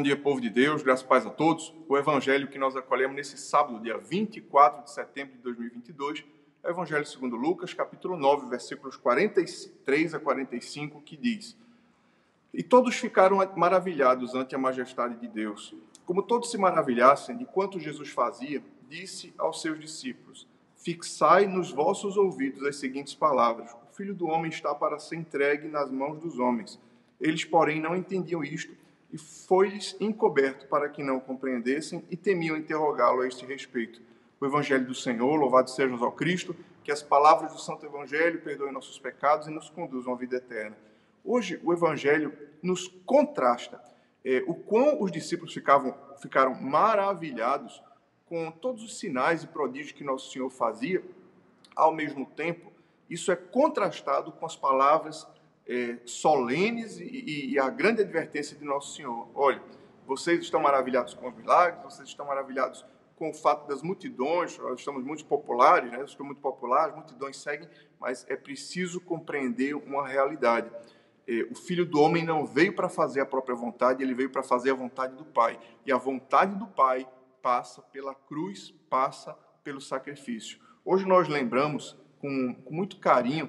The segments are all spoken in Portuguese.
Bom dia, povo de Deus, graças e paz a todos. O evangelho que nós acolhemos nesse sábado, dia 24 de setembro de 2022, é o evangelho segundo Lucas, capítulo 9, versículos 43 a 45, que diz: E todos ficaram maravilhados ante a majestade de Deus. Como todos se maravilhassem de quanto Jesus fazia, disse aos seus discípulos: Fixai nos vossos ouvidos as seguintes palavras: O filho do homem está para ser entregue nas mãos dos homens. Eles, porém, não entendiam isto e foi-lhes encoberto para que não compreendessem e temiam interrogá-lo a este respeito. O Evangelho do Senhor, louvado seja ao Cristo, que as palavras do Santo Evangelho perdoem nossos pecados e nos conduzam à vida eterna. Hoje, o Evangelho nos contrasta é, o quão os discípulos ficavam, ficaram maravilhados com todos os sinais e prodígios que Nosso Senhor fazia, ao mesmo tempo, isso é contrastado com as palavras é, solenes e, e, a grande advertência de Nosso Senhor. Olha, vocês estão maravilhados com os milagres, vocês estão maravilhados com o fato das multidões, nós estamos muito populares, né? estamos muito populares, multidões seguem, mas é preciso compreender uma realidade. É, o Filho do Homem não veio para fazer a própria vontade, ele veio para fazer a vontade do Pai. E a vontade do Pai passa pela cruz, passa pelo sacrifício. Hoje nós lembramos com, com muito carinho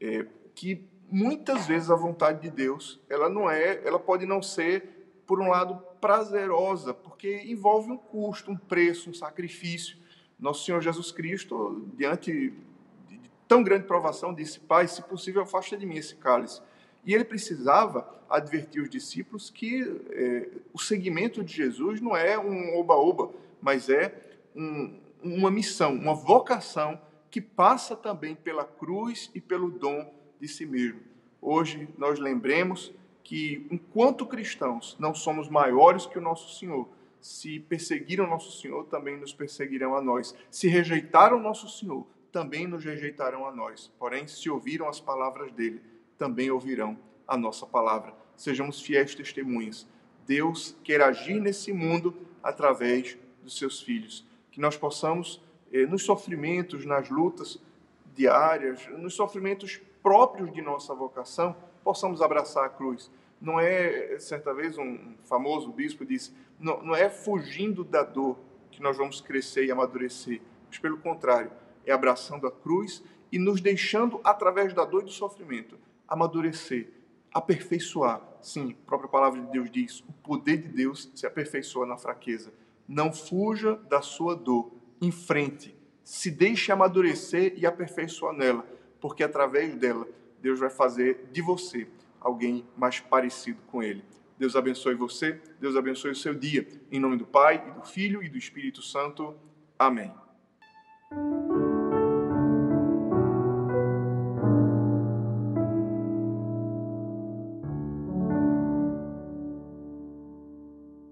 é, que muitas vezes a vontade de Deus, ela não é, ela pode não ser por um lado prazerosa, porque envolve um custo, um preço, um sacrifício. Nosso Senhor Jesus Cristo, diante de tão grande provação, disse: Pai, se possível, afasta de mim esse cálice. E ele precisava advertir os discípulos que é, o seguimento de Jesus não é um oba-oba, mas é um, uma missão, uma vocação que passa também pela cruz e pelo dom de si mesmo. Hoje nós lembremos que, enquanto cristãos, não somos maiores que o nosso Senhor. Se perseguiram nosso Senhor, também nos perseguirão a nós. Se rejeitaram nosso Senhor, também nos rejeitarão a nós. Porém, se ouviram as palavras dele, também ouvirão a nossa palavra. Sejamos fiéis testemunhas. Deus quer agir nesse mundo através dos seus filhos. Que nós possamos, eh, nos sofrimentos, nas lutas diárias, nos sofrimentos próprios de nossa vocação, possamos abraçar a cruz. Não é, certa vez, um famoso bispo disse, não, não é fugindo da dor que nós vamos crescer e amadurecer, mas pelo contrário, é abraçando a cruz e nos deixando, através da dor e do sofrimento, amadurecer, aperfeiçoar. Sim, a própria palavra de Deus diz: o poder de Deus se aperfeiçoa na fraqueza. Não fuja da sua dor, enfrente, se deixe amadurecer e aperfeiçoar nela porque através dela Deus vai fazer de você alguém mais parecido com Ele. Deus abençoe você, Deus abençoe o seu dia. Em nome do Pai, e do Filho e do Espírito Santo. Amém.